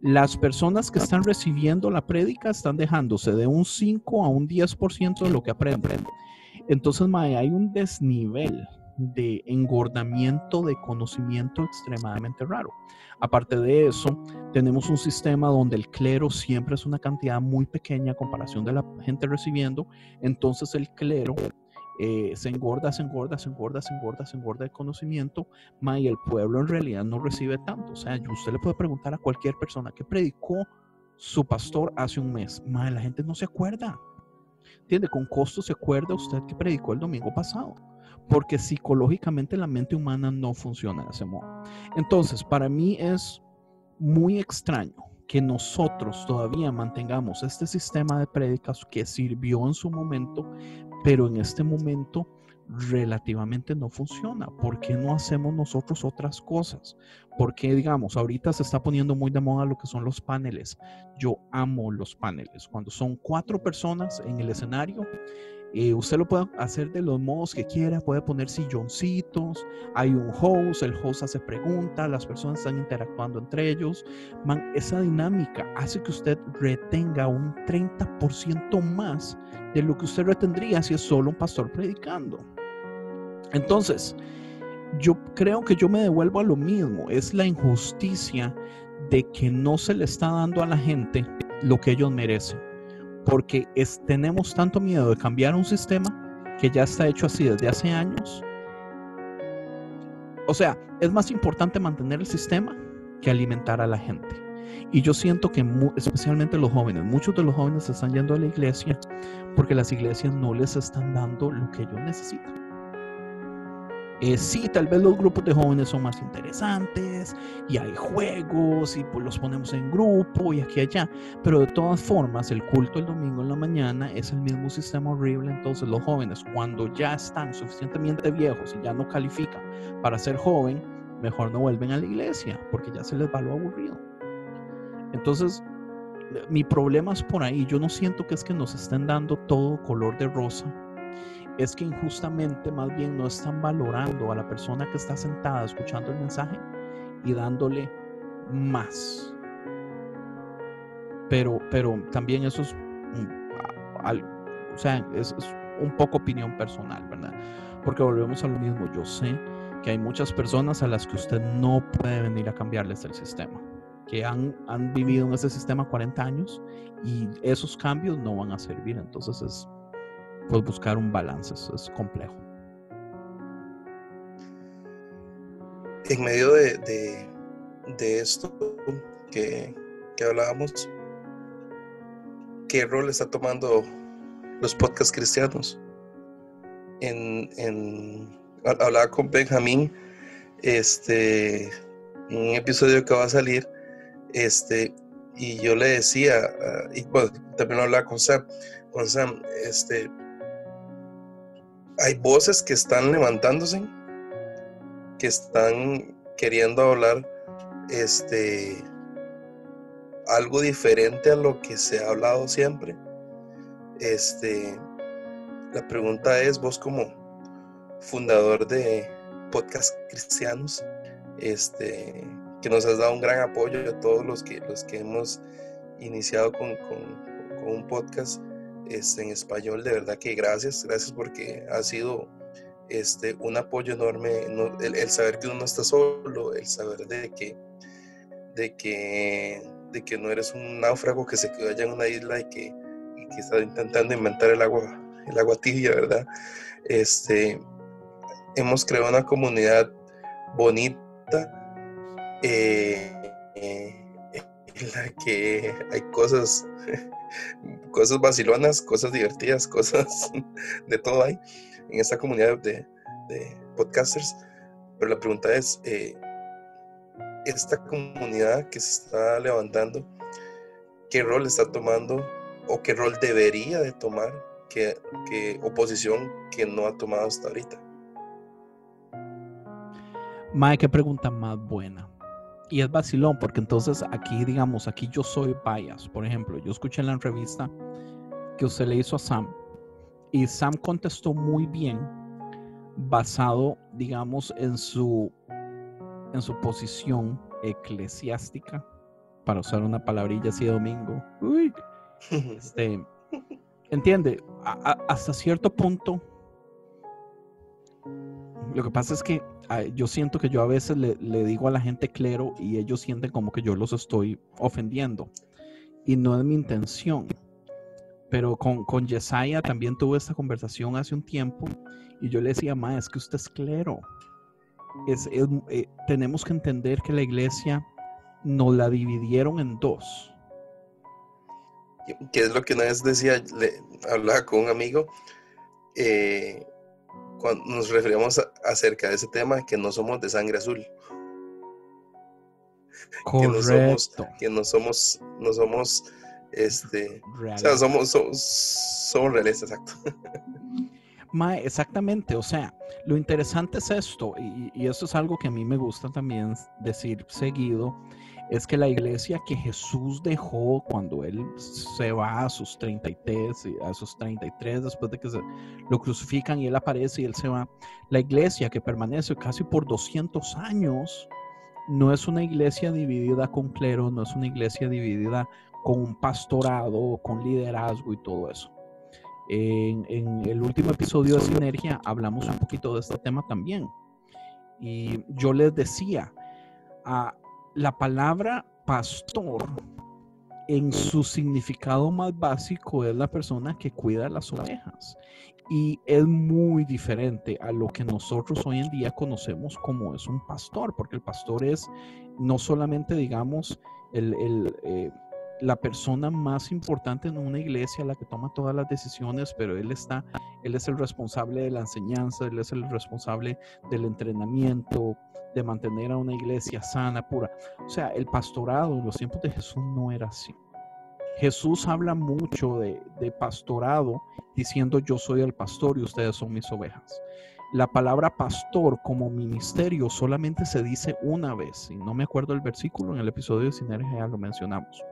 Speaker 4: las personas que están recibiendo la prédica están dejándose de un 5 a un 10% de lo que aprenden. Entonces, hay un desnivel de engordamiento de conocimiento extremadamente raro. Aparte de eso, tenemos un sistema donde el clero siempre es una cantidad muy pequeña a comparación de la gente recibiendo. Entonces el clero eh, se engorda, se engorda, se engorda, se engorda, se engorda el conocimiento, y el pueblo en realidad no recibe tanto. O sea, usted le puede preguntar a cualquier persona que predicó su pastor hace un mes, ma, la gente no se acuerda. ¿Entiende? Con costo se acuerda usted que predicó el domingo pasado, porque psicológicamente la mente humana no funciona de ese modo. Entonces, para mí es muy extraño que nosotros todavía mantengamos este sistema de prédicas que sirvió en su momento, pero en este momento relativamente no funciona. ¿Por qué no hacemos nosotros otras cosas? Porque, digamos, ahorita se está poniendo muy de moda lo que son los paneles. Yo amo los paneles. Cuando son cuatro personas en el escenario eh, usted lo puede hacer de los modos que quiera, puede poner silloncitos, hay un host, el host hace preguntas, las personas están interactuando entre ellos. Esa dinámica hace que usted retenga un 30% más de lo que usted retendría si es solo un pastor predicando. Entonces, yo creo que yo me devuelvo a lo mismo, es la injusticia de que no se le está dando a la gente lo que ellos merecen porque tenemos tanto miedo de cambiar un sistema que ya está hecho así desde hace años. O sea, es más importante mantener el sistema que alimentar a la gente. Y yo siento que especialmente los jóvenes, muchos de los jóvenes están yendo a la iglesia porque las iglesias no les están dando lo que ellos necesitan. Eh, sí, tal vez los grupos de jóvenes son más interesantes y hay juegos y pues los ponemos en grupo y aquí y allá, pero de todas formas el culto el domingo en la mañana es el mismo sistema horrible, entonces los jóvenes cuando ya están suficientemente viejos y ya no califican para ser joven, mejor no vuelven a la iglesia porque ya se les va lo aburrido. Entonces, mi problema es por ahí, yo no siento que es que nos estén dando todo color de rosa es que injustamente más bien no están valorando a la persona que está sentada escuchando el mensaje y dándole más. Pero, pero también eso es, o sea, es, un poco opinión personal, ¿verdad? Porque volvemos a lo mismo. Yo sé que hay muchas personas a las que usted no puede venir a cambiarles el sistema, que han, han vivido en ese sistema 40 años y esos cambios no van a servir. Entonces es, pues buscar un balance, es, complejo.
Speaker 3: En medio de, esto que, hablábamos, ¿qué rol está tomando los podcasts cristianos? En, hablaba con Benjamín, este, en un episodio que va a salir, este, y yo le decía, ah, y bueno, también hablaba con Sam, con Sam, este, hay voces que están levantándose, que están queriendo hablar este algo diferente a lo que se ha hablado siempre. Este, la pregunta es, vos como fundador de podcast cristianos, este, que nos has dado un gran apoyo a todos los que, los que hemos iniciado con, con un podcast, este, en español. De verdad que gracias, gracias porque ha sido este, un apoyo enorme, el, saber que uno no está solo, el saber de que, de que, de que no eres un náufrago que se quedó allá en una isla y que, está intentando inventar el agua, el agua tibia, ¿verdad? Este, hemos creado una comunidad bonita eh, eh, en la que hay cosas [LAUGHS] cosas vacilonas, cosas divertidas, cosas [LAUGHS] de todo hay en esta comunidad de, podcasters. Pero la pregunta es, eh, esta comunidad que se está levantando, ¿qué rol está tomando o qué rol debería de tomar que, oposición que no ha tomado hasta ahorita?
Speaker 4: Mae, qué pregunta más buena y es vacilón, porque entonces aquí, digamos, aquí yo soy bias. Por ejemplo, yo escuché en la entrevista que usted le hizo a Sam y Sam contestó muy bien basado, digamos, en su, en su posición eclesiástica, para usar una palabrilla así de domingo. Uy, [LAUGHS] este, entiende, hasta cierto punto, lo que pasa es que yo siento que yo a veces le, digo a la gente clero y ellos sienten como que yo los estoy ofendiendo. Y no es mi intención. Pero con, con Yesaya también tuve esta conversación hace un tiempo y yo le decía, ma, es que usted es clero. Es, eh, tenemos que entender que la iglesia nos la dividieron en dos.
Speaker 3: ¿Qué es lo que una vez decía? Hablaba con un amigo. Eh, cuando nos referimos acerca de ese tema, que no somos de sangre azul. Que no somos, que no somos, no somos, este, o sea, somos, somos, reales, exacto.
Speaker 4: exactamente, o sea, lo interesante es esto, y, y esto es algo que a mí me gusta también decir seguido, es que la iglesia que Jesús dejó cuando él se va a sus 33, a sus 33 después de que se, lo crucifican y él aparece y él se va, la iglesia que permanece casi por 200 años, no es una iglesia dividida con clero, no es una iglesia dividida con un pastorado, con liderazgo y todo eso. En, en el último episodio de Sinergia hablamos un poquito de este tema también. Y yo les decía, a, la palabra pastor en su significado más básico es la persona que cuida las ovejas. Y es muy diferente a lo que nosotros hoy en día conocemos como es un pastor, porque el pastor es no solamente, digamos, el, el, eh, la persona más importante en una iglesia, la que toma todas las decisiones, pero él está, él es el responsable de la enseñanza, él es el responsable del entrenamiento, de mantener a una iglesia sana, pura. O sea, el pastorado en los tiempos de Jesús no era así. Jesús habla mucho de, de pastorado diciendo yo soy el pastor y ustedes son mis ovejas. La palabra pastor como ministerio solamente se dice una vez, y no me acuerdo el versículo, en el episodio de Sinergia lo mencionamos,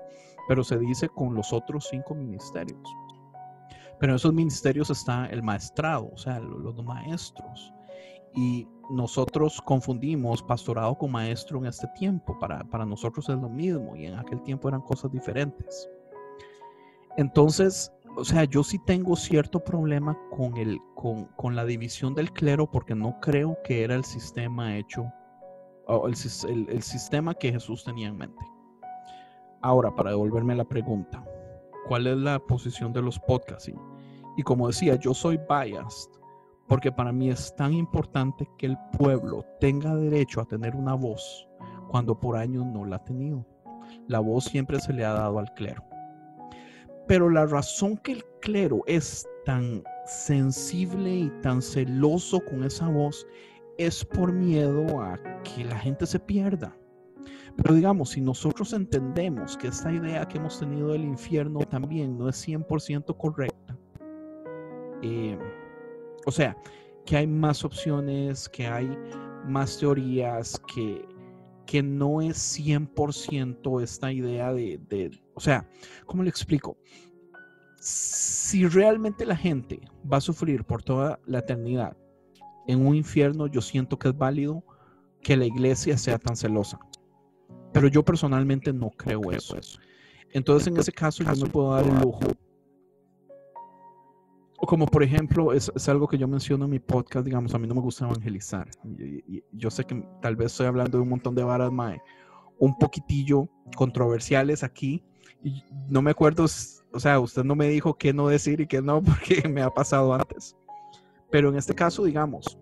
Speaker 4: pero se dice con los otros cinco ministerios. Pero en esos ministerios está el maestrado, o sea, los maestros. Y nosotros confundimos pastorado con maestro en este tiempo. Para, para nosotros es lo mismo y en aquel tiempo eran cosas diferentes. Entonces, o sea, yo sí tengo cierto problema con, el, con, con, la división del clero porque no creo que era el sistema hecho, el, el, sistema que Jesús tenía en mente. Ahora, para devolverme la pregunta, ¿cuál es la posición de los podcasts? Y, y como decía, yo soy biased porque para mí es tan importante que el pueblo tenga derecho a tener una voz cuando por años no la ha tenido. La voz siempre se le ha dado al clero. Pero la razón que el clero es tan sensible y tan celoso con esa voz es por miedo a que la gente se pierda. Pero digamos, si nosotros entendemos que esta idea que hemos tenido del infierno también no es 100% correcta, eh, o sea, que hay más opciones, que hay más teorías, que, que no es 100% esta idea de, de, o sea, ¿cómo le explico? Si realmente la gente va a sufrir por toda la eternidad en un infierno, yo siento que es válido que la iglesia sea tan celosa. Pero yo personalmente no creo eso. Entonces, en ese caso, yo me puedo dar el lujo. Como por ejemplo, es, es, algo que yo menciono en mi podcast, digamos, a mí no me gusta evangelizar. Y, y, yo sé que tal vez estoy hablando de un montón de varas, mae, un poquitillo controversiales aquí. Y no me acuerdo, o sea, usted no me dijo qué no decir y qué no, [LAUGHS] porque me ha pasado antes. Pero en este caso, digamos,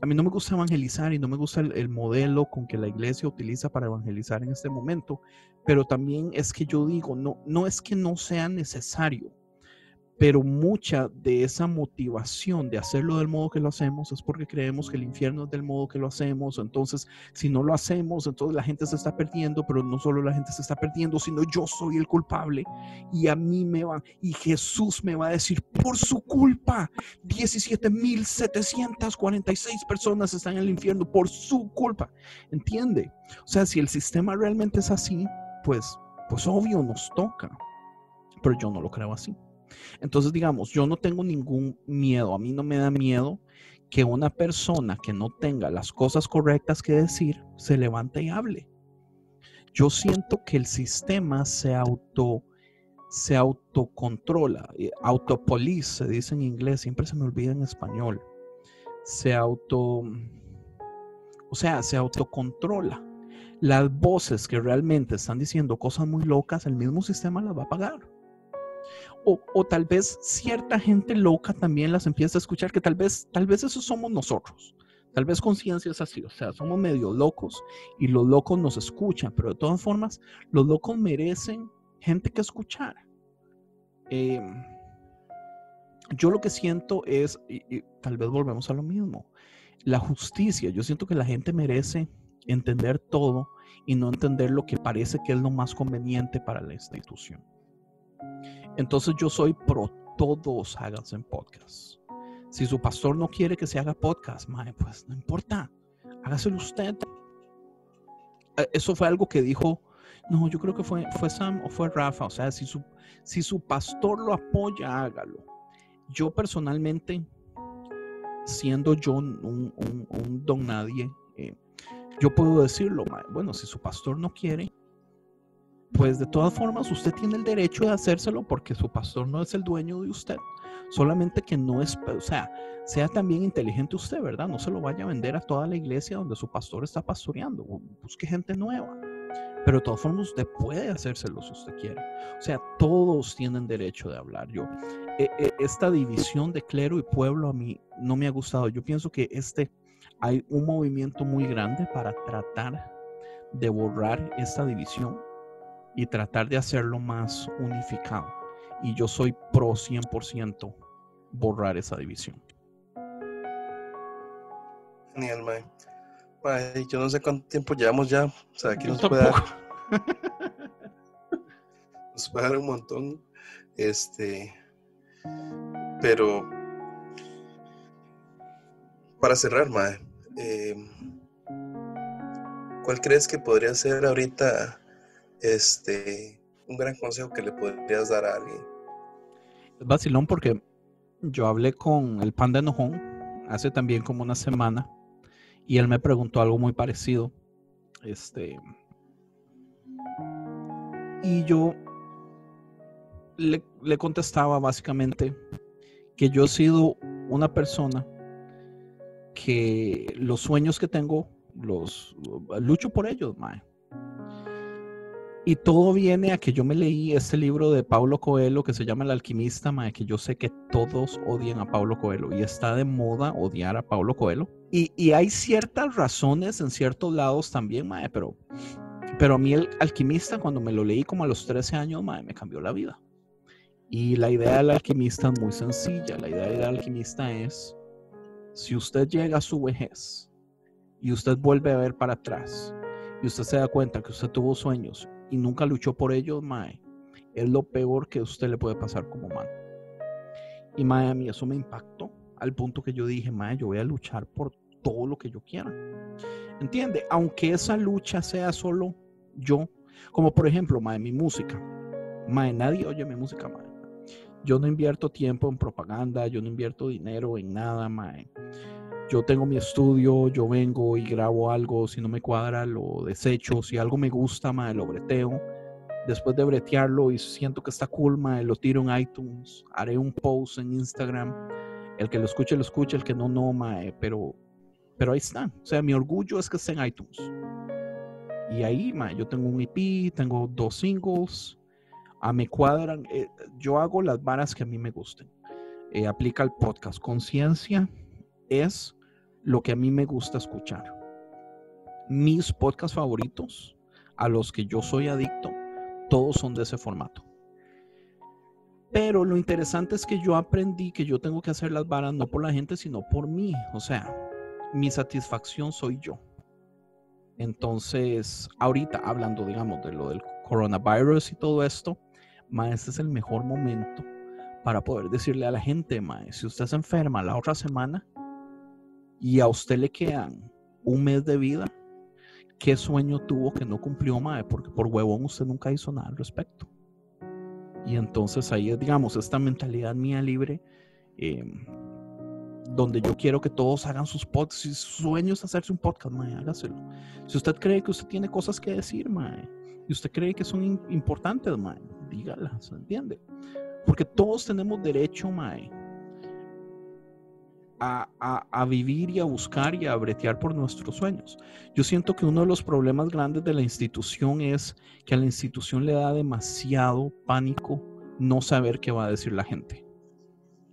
Speaker 4: a mí no me gusta evangelizar y no me gusta el, el, modelo con que la iglesia utiliza para evangelizar en este momento, pero también es que yo digo, no, no es que no sea necesario, pero mucha de esa motivación de hacerlo del modo que lo hacemos es porque creemos que el infierno es del modo que lo hacemos. Entonces, si no lo hacemos, entonces la gente se está perdiendo, pero no solo la gente se está perdiendo, sino yo soy el culpable y a mí me va, y Jesús me va a decir, por su culpa, 17.746 personas están en el infierno por su culpa. ¿Entiende? O sea, si el sistema realmente es así, pues, pues obvio nos toca, pero yo no lo creo así. Entonces, digamos, yo no tengo ningún miedo, a mí no me da miedo que una persona que no tenga las cosas correctas que decir se levante y hable. Yo siento que el sistema se auto se autocontrola, eh, autopolice se dice en inglés, siempre se me olvida en español. Se auto o sea, se autocontrola. Las voces que realmente están diciendo cosas muy locas, el mismo sistema las va a pagar o, tal vez cierta gente loca también las empieza a escuchar, que tal vez, tal vez eso somos nosotros. Tal vez conciencia es así, o sea, somos medio locos y los locos nos escuchan, pero de todas formas, los locos merecen gente que escuchar. Eh, yo lo que siento es, y, y tal vez volvemos a lo mismo, la justicia. Yo siento que la gente merece entender todo y no entender lo que parece que es lo más conveniente para la institución. Entonces yo soy pro todos háganse en podcast. Si su pastor no quiere que se haga podcast, mae, pues no importa, hágaselo usted. Eh, eso fue algo que dijo, no, yo creo que fue, fue Sam o fue Rafa. O sea, si su, si su pastor lo apoya, hágalo. Yo personalmente, siendo yo un, don nadie, eh, yo puedo decirlo, bueno, si su pastor no quiere, pues de todas formas usted tiene el derecho de hacérselo porque su pastor no es el dueño de usted. Solamente que no es, o sea, sea también inteligente usted, ¿verdad? No se lo vaya a vender a toda la iglesia donde su pastor está pastoreando. Busque gente nueva. Pero de todas formas usted puede hacérselo si usted quiere. O sea, todos tienen derecho de hablar. Yo, e, e, esta división de clero y pueblo a mí no me ha gustado. Yo pienso que este, hay un movimiento muy grande para tratar de borrar esta división y tratar de hacerlo más unificado. Y yo soy pro 100% borrar esa división.
Speaker 3: Genial, Mae. Mae, yo no sé cuánto tiempo llevamos ya. O sea, aquí nos puede, dar, [LAUGHS] nos puede dar un montón. Este. Pero. Para cerrar, Mae. Eh, ¿Cuál crees que podría ser ahorita este un gran consejo que le podrías dar a alguien?
Speaker 4: Es vacilón porque yo hablé con el pan de enojón hace también como una semana y él me preguntó algo muy parecido. Este. Y yo le, le contestaba básicamente que yo he sido una persona que los sueños que tengo los lucho por ellos, mae. Y todo viene a que yo me leí este libro de Paulo Coelho que se llama El alquimista, mae, que yo sé que todos odian a Paulo Coelho y está de moda odiar a Paulo Coelho. Y, y hay ciertas razones en ciertos lados también, mae, pero, pero a mí el alquimista cuando me lo leí como a los 13 años, mae, me cambió la vida. Y la idea del alquimista es muy sencilla. La idea del alquimista es, si usted llega a su vejez y usted vuelve a ver para atrás y usted se da cuenta que usted tuvo sueños y nunca luchó por ellos, mae, es lo peor que usted le puede pasar como humano. Y mae, a mí eso me impactó al punto que yo dije, mae, yo voy a luchar por todo lo que yo quiera. ¿Entiende? Aunque esa lucha sea solo yo, como por ejemplo, mae, mi música. Mae, nadie oye mi música, mae. Yo no invierto tiempo en propaganda, yo no invierto dinero en nada, mae. Yo tengo mi estudio, yo vengo y grabo algo, si no me cuadra lo desecho, si algo me gusta, mae, lo breteo. Después de bretearlo y siento que está cool, lo tiro en iTunes, haré un post en Instagram. El que lo escuche, lo escuche, el que no, no, mae, pero, pero ahí está. O sea, mi orgullo es que esté en iTunes. Y ahí, yo tengo un EP, tengo dos singles, a me cuadran, eh, yo hago las varas que a mí me gusten. Eh, aplica el podcast. Conciencia es lo que a mí me gusta escuchar. Mis podcasts favoritos, a los que yo soy adicto, todos son de ese formato. Pero lo interesante es que yo aprendí que yo tengo que hacer las varas no por la gente, sino por mí. O sea, mi satisfacción soy yo. Entonces, ahorita hablando, digamos, de lo del coronavirus y todo esto, ma, este es el mejor momento para poder decirle a la gente, ma, si usted se enferma la otra semana y a usted le quedan un mes de vida, ¿qué sueño tuvo que no cumplió, ma? Porque por huevón usted nunca hizo nada al respecto. Y entonces ahí es, digamos, esta mentalidad mía libre, eh, donde yo quiero que todos hagan sus podcasts. Si su sueño es hacerse un podcast, mae, hágaselo. Si usted cree que usted tiene cosas que decir, mae, y usted cree que son importantes, mae, dígalas, ¿entiende? Porque todos tenemos derecho, mae, a, vivir y a buscar y a bretear por nuestros sueños. Yo siento que uno de los problemas grandes de la institución es que a la institución le da demasiado pánico no saber qué va a decir la gente.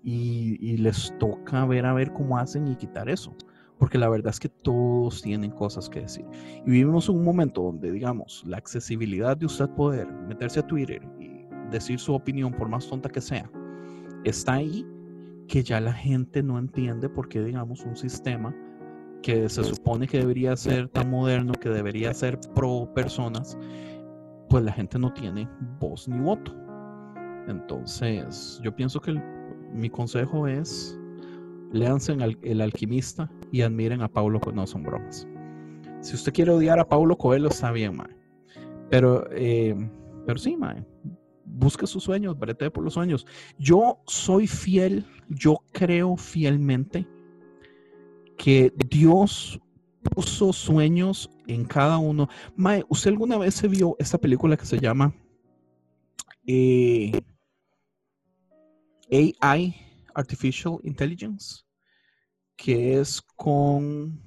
Speaker 4: Y, les toca ver a ver cómo hacen y quitar eso. Porque la verdad es que todos tienen cosas que decir. Y vivimos un momento donde, digamos, la accesibilidad de usted poder meterse a Twitter y decir su opinión, por más tonta que sea, está ahí que ya la gente no entiende por qué, digamos, un sistema que se supone que debería ser tan moderno, que debería ser pro personas, pues la gente no tiene voz ni voto. Entonces, yo pienso que el- mi consejo es, léanse en Al- El Alquimista y admiren a Paulo Coelho. No son bromas. Si usted quiere odiar a Paulo Coelho, está bien, mae. Pero, eh, pero sí, mae. Busque sus sueños, brete por los sueños. Yo soy fiel, yo creo fielmente que Dios puso sueños en cada uno. Mae, ¿usted alguna vez se vio esta película que se llama eh, AI, Artificial Intelligence? Que es con.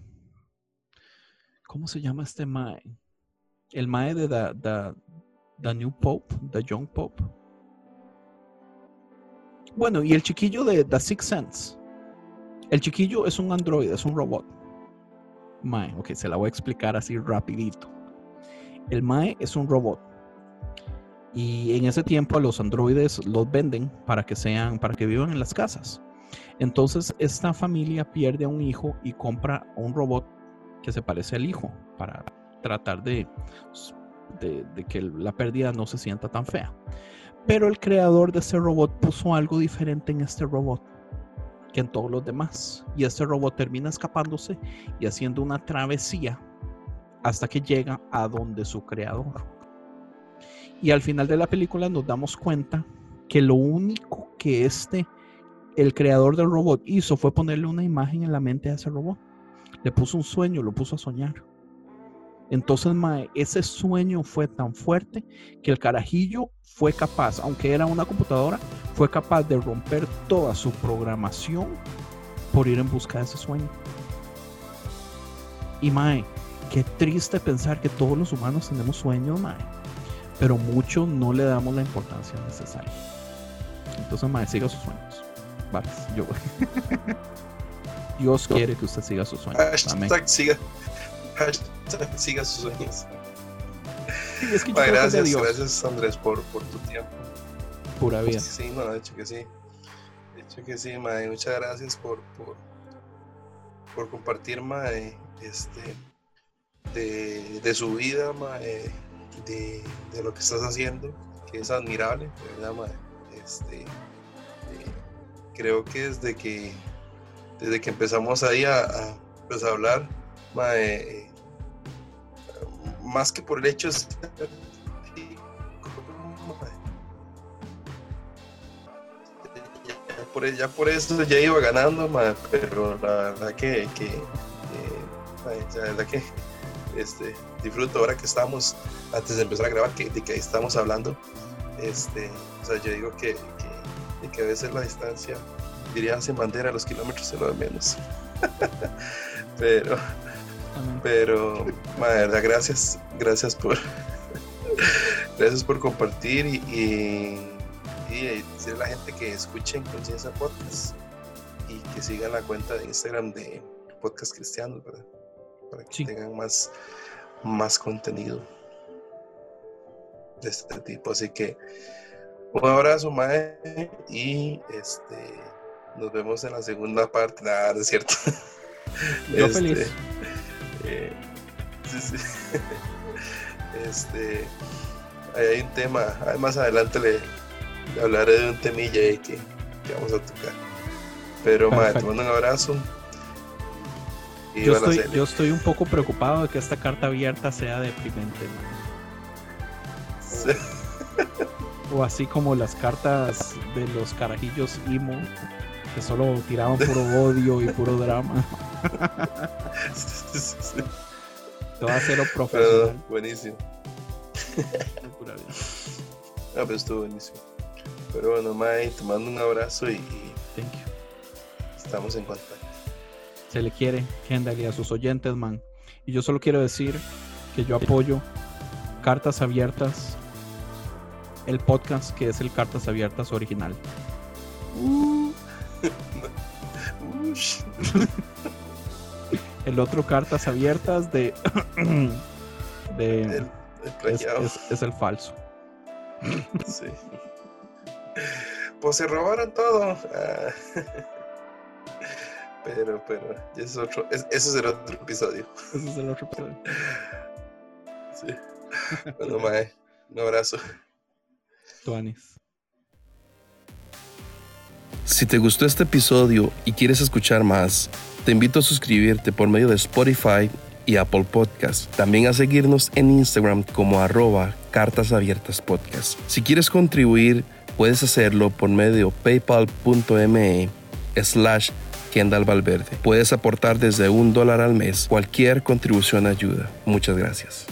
Speaker 4: ¿Cómo se llama este Mae? El Mae de The, the, the New Pope, The Young Pope. Bueno, y el chiquillo de The Sixth Sense. El chiquillo es un androide, es un robot. Mae, ok, se la voy a explicar así rapidito. El Mae es un robot. Y en ese tiempo a los androides los venden para que sean, para que vivan en las casas. Entonces esta familia pierde a un hijo y compra un robot que se parece al hijo para tratar de, de, que la pérdida no se sienta tan fea. Pero el creador de ese robot puso algo diferente en este robot que en todos los demás. Y este robot termina escapándose y haciendo una travesía hasta que llega a donde su creador. Y al final de la película nos damos cuenta que lo único que este, el creador del robot hizo fue ponerle una imagen en la mente a ese robot. Le puso un sueño, lo puso a soñar. Entonces, mae, ese sueño fue tan fuerte que el carajillo fue capaz, aunque era una computadora, fue capaz de romper toda su programación por ir en busca de ese sueño. Y mae, qué triste pensar que todos los humanos tenemos sueños, mae, pero muchos no le damos la importancia necesaria. Entonces, mae, siga sus sueños. Vale, yo. [LAUGHS] Dios quiere que usted siga sus sueños. Amén.
Speaker 3: Hashtag siga, hashtag [LAUGHS] siga sus sueños.
Speaker 4: Sí, es que
Speaker 3: gracias,
Speaker 4: Dios.
Speaker 3: gracias Andrés por, por tu tiempo.
Speaker 4: Pura vida.
Speaker 3: Sí, no, de hecho que sí. De hecho que sí, mae. Muchas gracias por, por, por compartir, mae, este, de, de su vida, mae, de, de lo que estás haciendo, que es admirable, verdad, mae. Este, eh, creo que desde que, desde que empezamos ahí a, a, pues, a hablar, mae, eh, más que por el hecho de ser por, ya por eso ya iba ganando, pero la verdad que, que eh, la verdad que este, disfruto ahora que estamos, antes de empezar a grabar, que, de que estamos hablando, este, o sea, yo digo que, que a veces la distancia, diría sin bandera, los kilómetros se lo de menos. [LAUGHS] pero, Pero, de verdad, gracias, gracias por, [LAUGHS] gracias por compartir y, y, y a la gente que escuchen Conciencia Podcast y que sigan la cuenta de Instagram de Podcast Cristianos, ¿verdad? Para que
Speaker 4: Sí.
Speaker 3: tengan más, más contenido de este tipo. Así que un abrazo, Mae, y este nos vemos en la segunda parte. Nada, no es cierto.
Speaker 4: Yo [LAUGHS]
Speaker 3: Este,
Speaker 4: feliz.
Speaker 3: Eh, sí, sí. [LAUGHS] Este, hay un tema, ahí más adelante le, le hablaré de un temilla ahí que, que vamos a tocar. Pero, madre, te mando un abrazo. Y
Speaker 4: Yo estoy,
Speaker 3: serie.
Speaker 4: yo estoy un poco preocupado de que esta carta abierta sea deprimente. man. O así como las cartas de los carajillos emo, que solo tiraban puro [LAUGHS] odio y puro drama.
Speaker 3: Sí, sí, sí.
Speaker 4: Te va a
Speaker 3: Pero,
Speaker 4: profesional.
Speaker 3: buenísimo.
Speaker 4: Pura vida.
Speaker 3: Ah, pues estuvo buenísimo. Pero bueno, Mae, te mando un abrazo y,
Speaker 4: Thank you.
Speaker 3: estamos en contacto.
Speaker 4: Se le quiere, Kendall, y a sus oyentes, man. Y yo solo quiero decir que yo apoyo Cartas Abiertas, el podcast que es el Cartas Abiertas original. [LAUGHS]
Speaker 3: Ush. [LAUGHS]
Speaker 4: El otro Cartas Abiertas de. [COUGHS] de
Speaker 3: El, el
Speaker 4: es,
Speaker 3: plagiado.
Speaker 4: es- es el falso. [COUGHS]
Speaker 3: Sí. Pues se robaron todo. Ah. [LAUGHS] Pero, pero, ese es otro, es- ese será otro episodio.
Speaker 4: Ese es el otro episodio.
Speaker 3: Sí. Bueno, Mae, un abrazo.
Speaker 4: Tuanis.
Speaker 5: Si te gustó este episodio y quieres escuchar más, te invito a suscribirte por medio de Spotify y Apple Podcast. También a seguirnos en Instagram como arroba cartas abiertas podcast. Si quieres contribuir, puedes hacerlo por medio paypal.me slash Kendall Valverde. Puedes aportar desde un dólar al mes. Cualquier contribución ayuda. Muchas gracias.